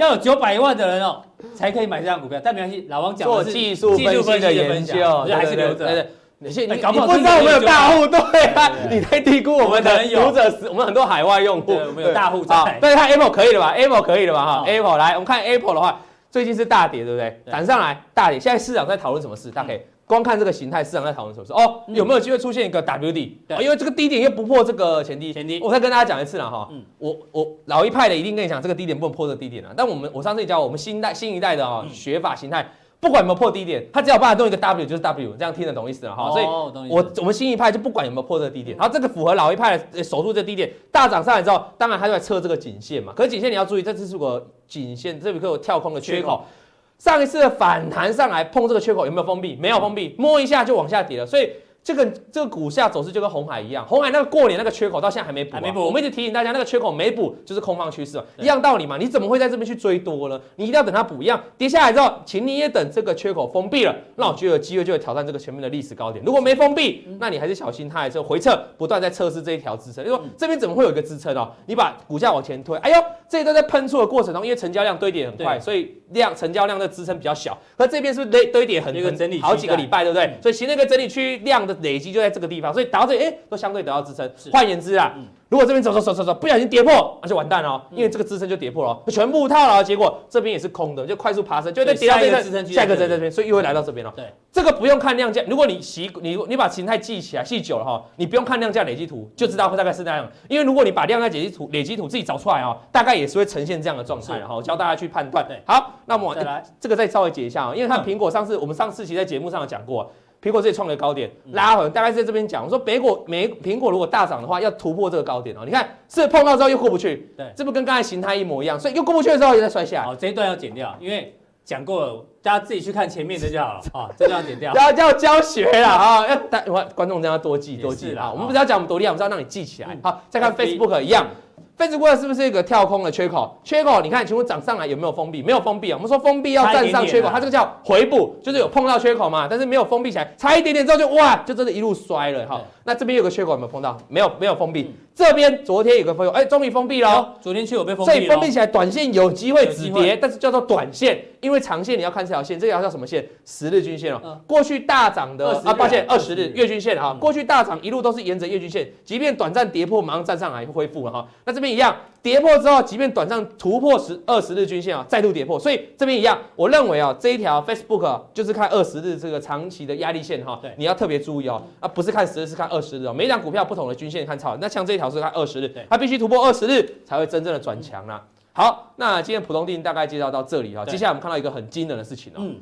要有九百万的人哦才可以买这张股票。但没关系，老王讲的是技术分析的研究，还是留着。你你搞不知道我们有大户对啊？你太低估我们的读者，我们很多海外用户，我们有大户在。但是它 Apple 可以了吧？Apple 可以了吧？哈，Apple 来，我们看 Apple 的话，最近是大跌，对不对？涨上来大跌，现在市场在讨论什么事？大家可以光看这个形态，市场在讨论什么事？哦，有没有机会出现一个 WD？因为这个低点又不破这个前低，前低。我再跟大家讲一次了哈，我我老一派的一定跟你讲，这个低点不能破这个低点了。但我们我上次教我们新代新一代的啊学法形态。不管有没有破低点，它只要把它弄一个 W 就是 W，这样听得懂意思了哈。所以，我我们新一派就不管有没有破这个低点，然后这个符合老一派的守住这个低点，大涨上来之后，当然它就在测这个颈线嘛。可是颈线你要注意，这次是个颈线，这里可有跳空的缺口。上一次的反弹上来碰这个缺口有没有封闭？没有封闭，摸一下就往下跌了。所以这个这个股价走势就跟红海一样，红海那个过年那个缺口到现在还没补、啊，
没补。
我们一直提醒大家，那个缺口没补就是空方趋势，一样道理嘛。你怎么会在这边去追多呢？你一定要等它补一样跌下来之后，请你也等这个缺口封闭了，那我就有机会就会挑战这个前面的历史高点。如果没封闭，那你还是小心它还是回撤，不断在测试这一条支撑。就说这边怎么会有一个支撑哦？你把股价往前推，哎呦，这一段在喷出的过程中，因为成交量堆叠很快，所以量成交量的支撑比较小。可这边是不是堆堆叠很很整理好几个礼拜，对不对？所以形成一个整理区量的累积就在这个。地方，所以打到这里，哎、欸，都相对得到支撑。换言之啊，嗯、如果这边走走走走走，不小心跌破，那就完蛋了，因为这个支撑就跌破了，全部套牢，结果这边也是空的，就快速爬升，就在跌到这个支撑区，下一个在这边，所以又会来到这边了。对，这个不用看量价，如果你习你你把形态记起来，记久了哈，你不用看量价累积图，就知道会大概是那样。因为如果你把量价累积图累积图自己找出来啊，大概也是会呈现这样的状态。然后教大家去判断。好，那么再来这个再稍微解一下啊，因为看苹果上次我们上次其实在节目上有讲过。苹果自己创了高点，拉回大概是在这边讲。我说，苹果没苹果如果大涨的话，要突破这个高点哦。你看，是碰到之后又过不去，对，这不跟刚才形态一模一样，所以又过不去的时候也在摔下。
好，这一段要剪掉，因为讲过了，大家自己去看前面的就好了。啊，这段要剪掉。
要要教学了啊，要大观众这样多记多记啊。我们不是要讲我们多厉害，我们是要让你记起来。好，再看 Facebook 一样。Facebook 是不是一个跳空的缺口？缺口，你看，请问涨上来有没有封闭？没有封闭啊。我们说封闭要站上缺口，它这个叫回补，就是有碰到缺口嘛，但是没有封闭起来，差一点点之后就哇，就真的一路摔了哈。那这边有个缺口有没有碰到？没有，没有封闭。这边昨天有个朋友，哎，终于封闭了。哦昨天去有被封闭，所以封闭起来，短线有机会止跌，但是叫做短线，因为长线你要看这条线，这条叫什么线？十日均线哦。过去大涨的啊，抱歉，二十日月均线啊，过去大涨一路都是沿着月均线，即便短暂跌破，马上站上来恢复了哈。那这边一样。跌破之后，即便短暂突破十二十日均线啊，再度跌破，所以这边一样，我认为啊，这一条 Facebook、啊、就是看二十日这个长期的压力线哈，对，你要特别注意哦，啊，不是看十日，是看二十日哦，每一张股票不同的均线看超，那像这一条是看二十日，它必须突破二十日才会真正的转强啦。好，那今天普通定大概介绍到这里哈，接下来我们看到一个很惊人的事情哦，嗯，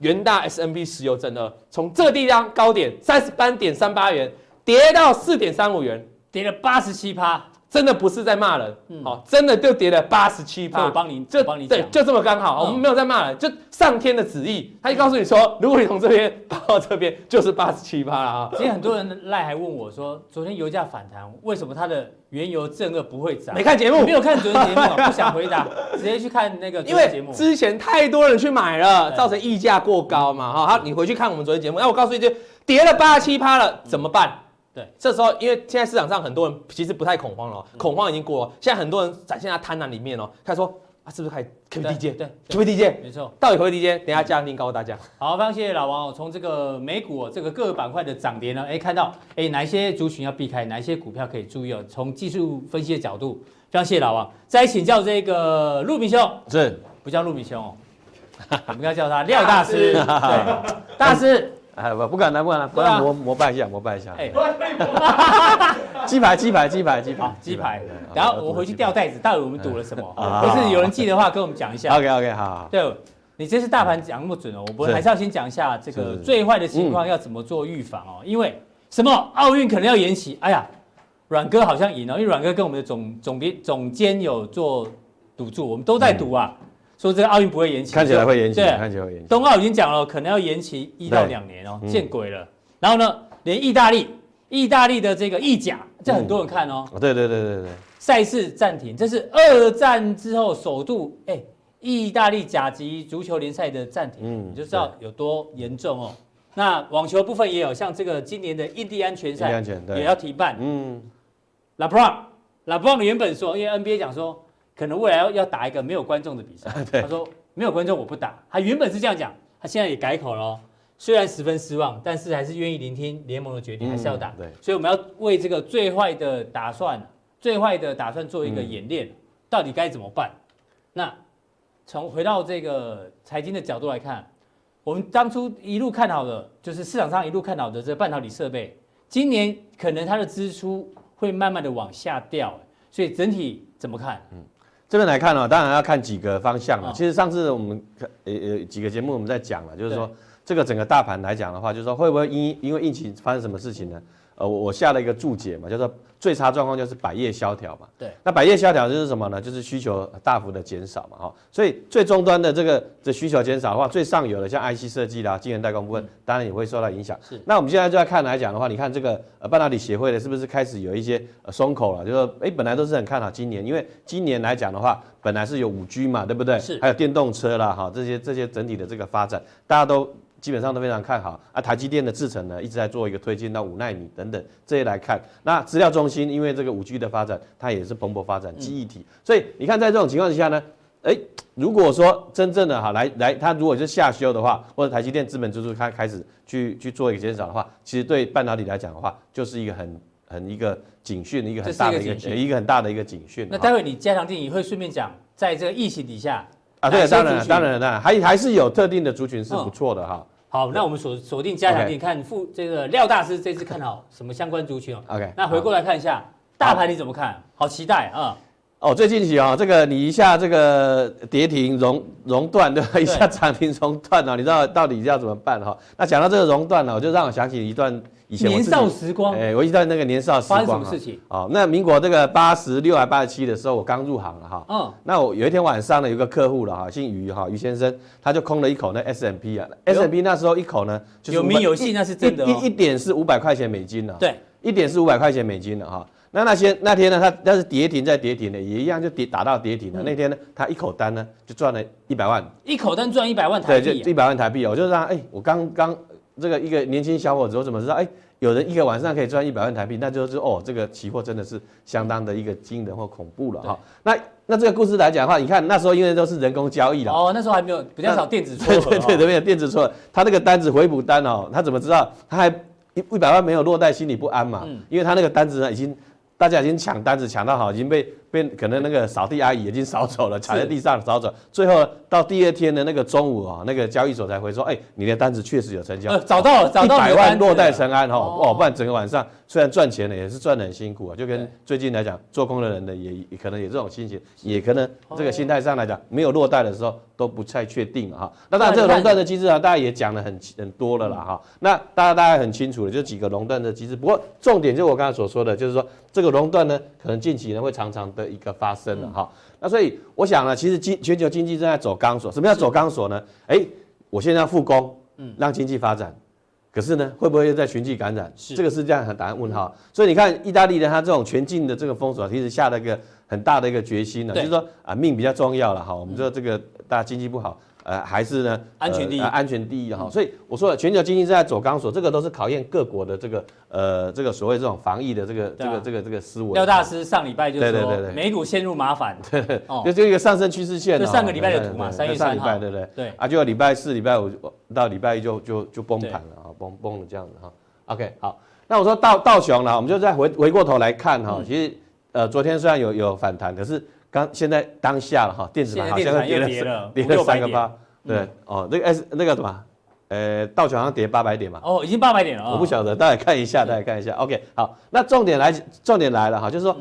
元大 S&P 石油正二从这个地方高点三十八点三八元跌到四点三五元，
跌了八十七趴。
真的不是在骂人，好、嗯，真的就跌了八十七趴。
我帮你，就帮你
对，就这么刚好，嗯、我们没有在骂人，就上天的旨意，他就告诉你说，如果你从这边跑到这边，就是八十七趴了啊。
今天很多人赖还问我说，昨天油价反弹，为什么它的原油正二不会涨？
没看节目，
没有看昨天节目，不想回答，直接去看那个节目。因为
之前太多人去买了，造成溢价过高嘛，哈。好，你回去看我们昨天节目，那我告诉你就跌了八十七趴了，怎么办？
对，
这时候因为现在市场上很多人其实不太恐慌了，恐慌已经过了。现在很多人展现在贪婪里面哦，开始说啊，是不是开可以低接？对，可不可以低接？
没错，
到底可不可以低接？等下嘉宾告诉大家。
好，非常谢谢老王哦。从这个美股这个各个板块的涨跌呢，哎，看到哎哪一些族群要避开，哪一些股票可以注意哦。从技术分析的角度，非常谢谢老王。再请教这个陆明兄，
是
不叫陆明兄哦？我们要叫他廖大师，对，大师。
哎不不敢了不敢了，不要膜膜拜一下膜拜一下。哎，鸡排鸡排鸡排鸡排
鸡排。然后我回去掉袋子，到底我们赌了什么？不是有人记得话跟我们讲一下。
OK OK 好。
对，你这次大盘讲那么准哦，我们还是要先讲一下这个最坏的情况要怎么做预防哦。因为什么奥运可能要延期？哎呀，阮哥好像赢了，因为阮哥跟我们的总总编总监有做赌注，我们都在赌啊。说这个奥运不会延期，
看起来会延期，对，看起来会延期。
冬奥已经讲了，可能要延期一到两年哦，见鬼了。然后呢，连意大利，意大利的这个意甲，这很多人看哦。
对对对对对。
赛事暂停，这是二战之后首度，哎，意大利甲级足球联赛的暂停，你就知道有多严重哦。那网球部分也有，像这个今年的印第安拳赛也要停办。嗯。LeBron，LeBron 原本说，因为 NBA 讲说。可能未来要要打一个没有观众的比赛，他说没有观众我不打。他原本是这样讲，他现在也改口了哦。虽然十分失望，但是还是愿意聆听联盟的决定，还是要打。对，所以我们要为这个最坏的打算，最坏的打算做一个演练，到底该怎么办？那从回到这个财经的角度来看，我们当初一路看好的，就是市场上一路看好的这个半导体设备，今年可能它的支出会慢慢的往下掉，所以整体怎么看？嗯。
这边来看呢，当然要看几个方向了。其实上次我们呃呃几个节目我们在讲了，就是说这个整个大盘来讲的话，就是说会不会因因为疫情发生什么事情呢？呃，我我下了一个注解嘛，叫做最差状况就是百业萧条嘛。
对。
那百业萧条就是什么呢？就是需求大幅的减少嘛，哈。所以最终端的这个这需求减少的话，最上游的像 IC 设计啦、晶圆代工部分，当然也会受到影响。是。那我们现在就要看来讲的话，你看这个呃半导体协会的是不是开始有一些呃松口了？就是说，哎，本来都是很看好今年，因为今年来讲的话，本来是有五 G 嘛，对不对？是。还有电动车啦，哈，这些这些整体的这个发展，大家都。基本上都非常看好。啊，台积电的制程呢一直在做一个推进到五纳米等等这些来看，那资料中心因为这个五 G 的发展，它也是蓬勃发展记忆体，所以你看在这种情况之下呢，哎，如果说真正的哈来来，它如果是下修的话，或者台积电资本支出开开始去去做一个减少的话，其实对半导体来讲的话，就是一个很很一个警讯，一个很大的一个一个很大的一个警讯。
那待会你加强錠也会顺便讲，在这个疫情底下
啊，对，当然当然当然还还是有特定的族群是不错的哈。
好，那我们锁锁定加强錠，你看副这个廖大师这次看好什么相关族群哦
？OK，
那回过来看一下大盘你怎么看？好期待啊！
哦，最近期啊，这个你一下这个跌停熔熔断对吧？一下涨停熔断了，你知道到底要怎么办哈？那讲到这个熔断呢，我就让我想起一段。以前
年少时光，
哎，我记得那个年少时光，
发生什么事情？
哦，那民国这个八十六还八十七的时候，我刚入行了哈。嗯。那我有一天晚上呢，有个客户了哈，姓于哈，于先生，他就空了一口那 S M P 啊，S M P 那时候一口呢，就是
有名有姓，那是真的。
一一点是五百块钱美金呢。
对。
一点是五百块钱美金的哈。那那些那天呢，他那是跌停再跌停的，也一样就跌打到跌停了。那天呢，他一口单呢就赚了一百万。
一口单赚一百万台币。
对，就一百万台币。我就让哎，我刚刚这个一个年轻小伙子，我怎么知道哎？有人一个晚上可以赚一百万台币，那就是哦，这个期货真的是相当的一个惊人或恐怖了哈。那那这个故事来讲的话，你看那时候因为都是人工交易了
哦，那时候还没有比较少电子撮合，
对对对，没有电子撮合，他那个单子回补单哦，他怎么知道他还一一百万没有落袋，心里不安嘛？因为他那个单子呢已经。大家已经抢单子抢到好，已经被被可能那个扫地阿姨已经扫走了，踩在地上扫走。最后到第二天的那个中午啊，那个交易所才会说，哎，你的单子确实有成交，
呃，找到了，找到了，
一百万落袋成安哈，哦，不然整个晚上虽然赚钱了，也是赚的很辛苦啊。就跟最近来讲，做空的人呢，也可能有这种心情，也可能这个心态上来讲，没有落袋的时候都不太确定哈。那当然这个熔断的机制啊，大家也讲了很很多了啦哈。那大家大家很清楚的，就几个熔断的机制。不过重点就我刚才所说的，就是说。这个熔断呢，可能近期呢会常常的一个发生了哈。那所以我想呢，其实经全球经济正在走钢索。什么叫走钢索呢？哎，我现在要复工，嗯，让经济发展。可是呢，会不会又在循迹感染？是这个是这样很答案问号。所以你看，意大利的他这种全境的这个封锁，其实下了一个很大的一个决心了，就是说啊，命比较重要了哈。我们知道这个大家经济不好。呃，还是呢，
安全第一，
呃、安全第一哈。所以我说了，全球经济正在走钢索，这个都是考验各国的这个呃，这个所谓这种防疫的这个、啊、这个这个这个思维。
廖大师上礼拜就说，对对对对，美股陷入麻烦，
对，对，哦，就这个上升趋势线。
就上个礼拜的图嘛，三月三号，
对不对？
对
啊，就礼拜四、礼拜五到礼拜一就就就崩盘了啊，崩崩了这样子哈。OK，好，那我说道道琼了，我们就再回回过头来看哈，嗯、其实呃，昨天虽然有有反弹，可是刚现在当下了哈，电子盘好像跌了跌了 三个八。对、嗯、哦，那个 S 那个什么，呃，道琼好像跌八百点嘛。
哦，已经八百点了。
我不晓得，大家看一下，大家看一下。OK，好，那重点来，重点来了哈，就是说，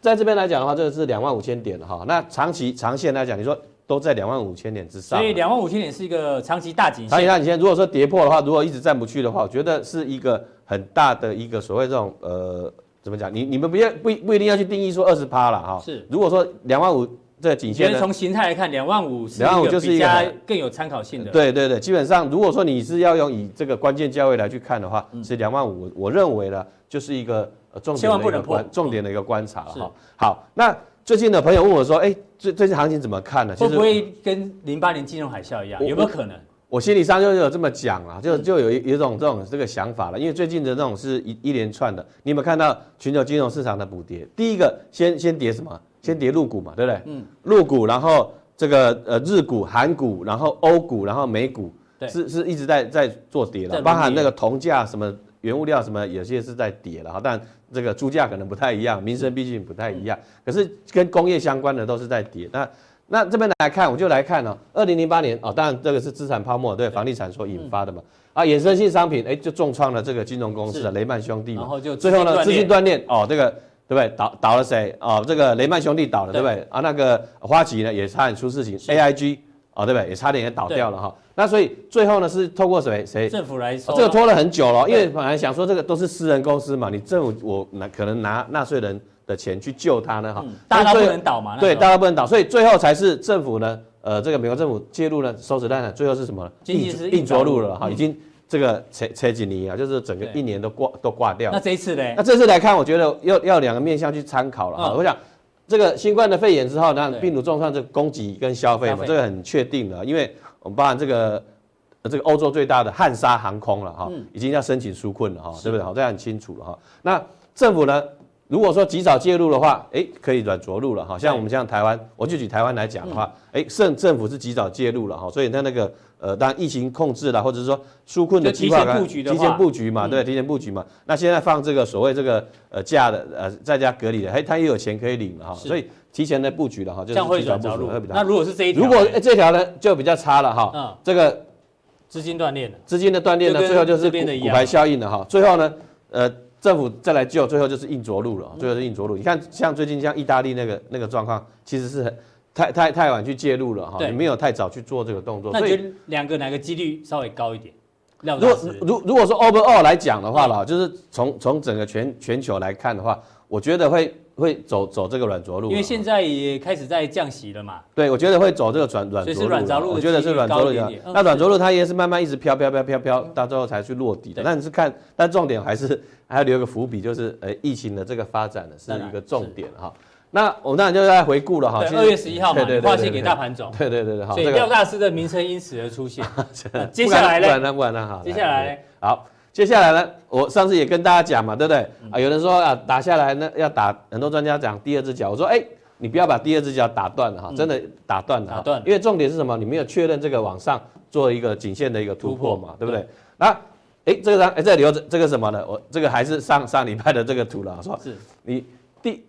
在这边来讲的话，这个是两万五千点哈。那长期长线来讲，你说都在两万五千点之上。
所以两万五千点是一个长期大颈线。
长期大颈线，如果说跌破的话，如果一直站不去的话，我觉得是一个很大的一个所谓这种呃，怎么讲？你你们不要不不一定要去定义说二十趴了哈。是。如果说两万五。这个颈线呢？
从形态来看，两万五两万五就是一个更有参考性的。
对对对，基本上如果说你是要用以这个关键价位来去看的话，是两万五，我认为呢，就是一个重点的一个观重点的一个观察了哈。好，那最近的朋友问我说，哎，最最近行情怎么看呢？
会不会跟零八年金融海啸一样？有没有可能？
我心理上就有这么讲啊，就就有一一种这种这个想法了，因为最近的那种是一一连串的，你有没有看到全球金融市场的补跌？第一个先先跌什么？先跌陆股嘛，对不对？嗯，陆股，然后这个呃日股、韩股，然后欧股，然后美股，对，是是一直在在做跌了，包含那个铜价什么原物料什么，有些是在跌了。哈，但这个猪价可能不太一样，民生毕竟不太一样，可是跟工业相关的都是在跌。那那这边来看，我就来看哦，二零零八年哦，当然这个是资产泡沫对房地产所引发的嘛，啊，衍生性商品哎就重创了这个金融公司的雷曼兄弟嘛，然后就最后呢资金断裂哦这个。对不对？倒倒了谁？哦，这个雷曼兄弟倒了，对不对？啊，那个花旗呢也差点出事情，AIG 哦，对不对？也差点也倒掉了哈。那所以最后呢是透过谁谁
政府来收，
这个拖了很久了，因为本来想说这个都是私人公司嘛，你政府我拿可能拿纳税人的钱去救他呢哈，
大家都不能倒嘛，
对，大家不能倒，所以最后才是政府呢，呃，这个美国政府介入了收子弹呢，最后是什么？硬硬着陆了哈，已经这个车车几年啊，就是整个一年都挂都挂掉。
那这一次呢？
那这次来看，我觉得要要两个面向去参考了哈。我想这个新冠的肺炎之后，那病毒重创这个供给跟消费嘛，这个很确定的，因为。我们包含这个，这个欧洲最大的汉莎航空了哈，已经要申请纾困了哈，对不对？好，这样很清楚了哈。那政府呢，如果说及早介入的话，哎，可以软着陆了哈。像我们像台湾，我就举台湾来讲的话，哎，政政府是及早介入了哈，所以它那个呃，当疫情控制了，或者是说纾困的计划，提前布局嘛，对，提前布局嘛。那现在放这个所谓这个呃假的呃在家隔离的，哎，他也有钱可以领了哈，所以。提前的布局了哈，就是提早布局会比较。
那如果是这一条，
如果这条呢就比较差了哈。嗯。这个
资金断裂了。
资金的断裂呢，最后就是骨牌效应了哈。最后呢，呃，政府再来救，最后就是硬着陆了。最后是硬着陆。你看，像最近像意大利那个那个状况，其实是很太太太晚去介入了哈。对。你没有太早去做这个动作。
那觉得两个哪个几率稍微高一点？
如果如如果说 overall 来讲的话了，就是从从整个全全球来看的话，我觉得会。会走走这个软着陆，
因为现在也开始在降息了嘛。
对，我觉得会走这个软软着陆。
所以软着陆，
我觉得是软着陆。那软着陆它也是慢慢一直飘飘飘飘飘，到最后才去落地的。那你是看，但重点还是还要留个伏笔，就是呃疫情的这个发展呢是一个重点哈。那我们当然就在回顾了哈。
二月十一号嘛，划线给大盘总。
对对对对，好。
所以廖大师的名称因此而出现。接下来呢？
不然呢？不然呢？哈。
接下来
好。接下来呢，我上次也跟大家讲嘛，对不对？啊，有人说啊，打下来呢要打，很多专家讲第二只脚。我说，哎，你不要把第二只脚打断了哈，真的打断了。打断。因为重点是什么？你没有确认这个往上做一个颈线的一个突破嘛，对不对？那，哎，这个张，哎，这留着这个什么呢？我这个还是上上礼拜的这个图了，说，是你第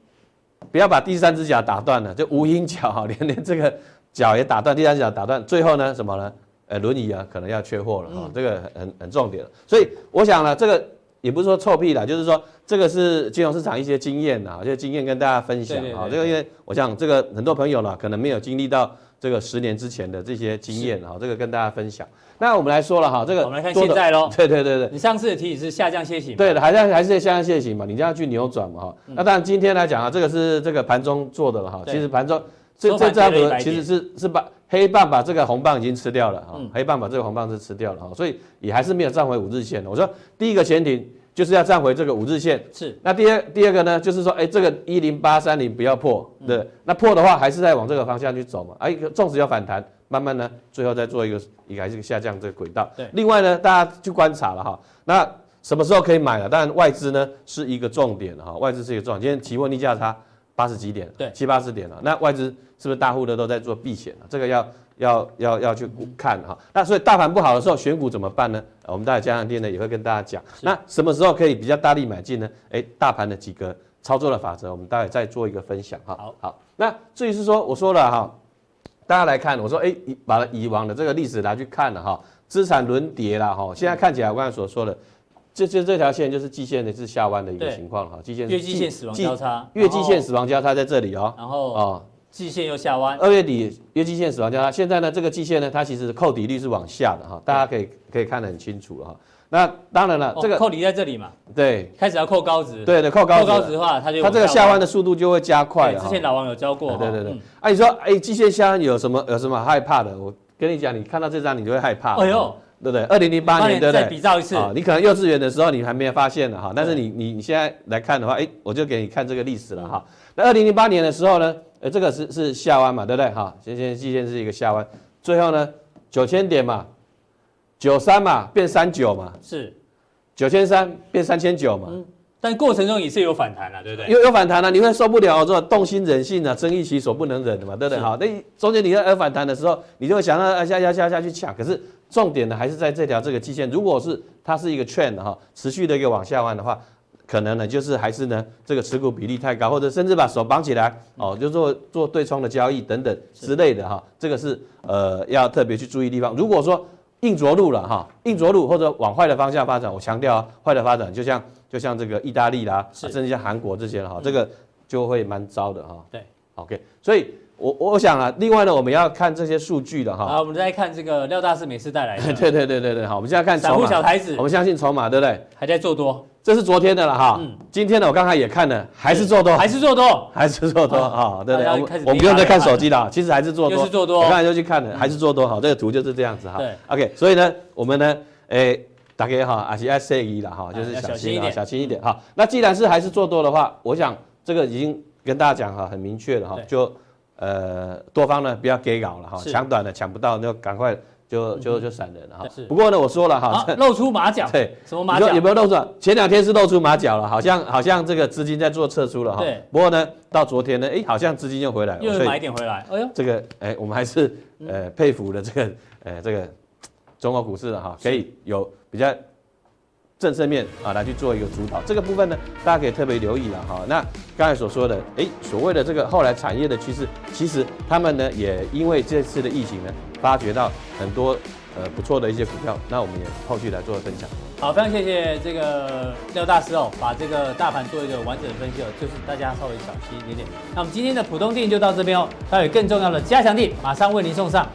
不要把第三只脚打断了，就无影脚哈，连连这个脚也打断，第三只脚打断，最后呢什么呢？呃，轮椅啊，可能要缺货了哈，嗯、这个很很重点了。所以我想呢，这个也不是说臭屁啦，就是说这个是金融市场一些经验呐，这些经验跟大家分享啊。这个因为我想这个很多朋友呢，可能没有经历到这个十年之前的这些经验哈，是这个跟大家分享。那我们来说了哈，这个
我们来看现在喽。
对对对对，
你上次的提醒是下降楔形，
对的，还是还是下降楔形嘛，你这样去扭转嘛哈。嗯、那当然今天来讲啊，这个是这个盘中做的了哈，其实盘中这这张图其实是是把。黑棒把这个红棒已经吃掉了哈，黑棒把这个红棒是吃掉了哈，所以也还是没有站回五日线。我说第一个前提就是要站回这个五日线，是。那第二第二个呢，就是说，哎，这个一零八三零不要破，对。那破的话，还是在往这个方向去走嘛。哎，纵使要反弹，慢慢呢，最后再做一个一个还是下降这个轨道。对。另外呢，大家去观察了哈，那什么时候可以买了？当然外资呢是一个重点哈，外资是一个重点。今天期货逆价差八十几点，对，七八十点了。那外资。是不是大户的都在做避险了？这个要要要要去看哈。那所以大盘不好的时候选股怎么办呢？我们待会加强店呢也会跟大家讲。那什么时候可以比较大力买进呢？哎，大盘的几个操作的法则，我们待会再做一个分享哈。好，好。那至于是说我说了哈，大家来看，我说哎，把以往的这个历史拿去看了哈，资产轮跌了哈。现在看起来我刚才所说的，这这这条线就是季线的是下弯的一个情况哈。季线
月季线死亡交叉，
月季线死亡交叉在这里哦。
然后哦。季线又下弯，
二月底月季线死亡交叉，现在呢这个季线呢，它其实扣底率是往下的哈，大家可以可以看得很清楚了哈。那当然了，这个
扣底在这里嘛，
对，
开始要扣高值，
对对，扣高值，
扣高值的话，它就
它这个下弯的速度就会加快了。
之前老王有教过，
对对对。啊，你说哎，季线下弯有什么有什么害怕的？我跟你讲，你看到这张你就会害怕。哎呦，对不对？二零零八年对不对？
比照一次啊，
你可能幼稚园的时候你还没有发现呢哈，但是你你你现在来看的话，哎，我就给你看这个历史了哈。那二零零八年的时候呢？呃，这个是是下弯嘛，对不对？哈，先先季线是一个下弯，最后呢，九千点嘛，九三嘛变三九嘛，是九千三变三千九嘛，嗯，
但过程中也是有反弹了，对不对？
有有反弹了，你会受不了，说动心忍性啊，睁一其所不能忍的嘛，对不对？好，那中间你要有反弹的时候，你就会想到下下下下去抢，可是重点呢还是在这条这个季线，如果是它是一个 trend 哈，持续的一个往下弯的话。可能呢，就是还是呢，这个持股比例太高，或者甚至把手绑起来哦，就做做对冲的交易等等之类的哈，这个是呃要特别去注意地方。如果说硬着陆了哈，硬着陆或者往坏的方向发展，我强调啊，坏的发展就像就像这个意大利啦，甚至像韩国这些哈，这个就会蛮糟的哈。对，OK，所以我我想啊，另外呢，我们要看这些数据的哈。
啊，我们再看这个廖大师每次带来的。
对对对对对，好，我们现在看
散户小台子，
我们相信筹码，对不对？
还在做多。
这是昨天的了哈，嗯，今天呢，我刚才也看了，还是做多，
还是做多，
还是做多哈，对不对？我们不用再看手机了，其实还是做多，
是做多。
我刚才就去看了，还是做多，好，这个图就是这样子哈。
对
，OK，所以呢，我们呢，诶，大家哈，还是要注意了哈，就是小心一点，小心一点哈。那既然是还是做多的话，我想这个已经跟大家讲哈，很明确了哈，就呃多方呢不要给搞了哈，抢短了抢不到就赶快。就就就闪人了哈。不过呢，我说了哈，
露出马脚。
对，
什么马脚？
有没有露出？前两天是露出马脚了，好像好像这个资金在做撤出了哈。对。不过呢，到昨天呢，哎，好像资金又回来了。
又买一点回来。哎呦。
这个哎，我们还是呃佩服的这个呃这个中国股市的哈，可以有比较正正面啊来去做一个主导。这个部分呢，大家可以特别留意了哈。那刚才所说的，哎，所谓的这个后来产业的趋势，其实他们呢也因为这次的疫情呢。发掘到很多呃不错的一些股票，那我们也后续来做分享。
好，非常谢谢这个廖大师哦，把这个大盘做一个完整的分析哦，就是大家稍微小心一点点。那我们今天的浦东錠就到这边哦，还有更重要的加强地马上为您送上。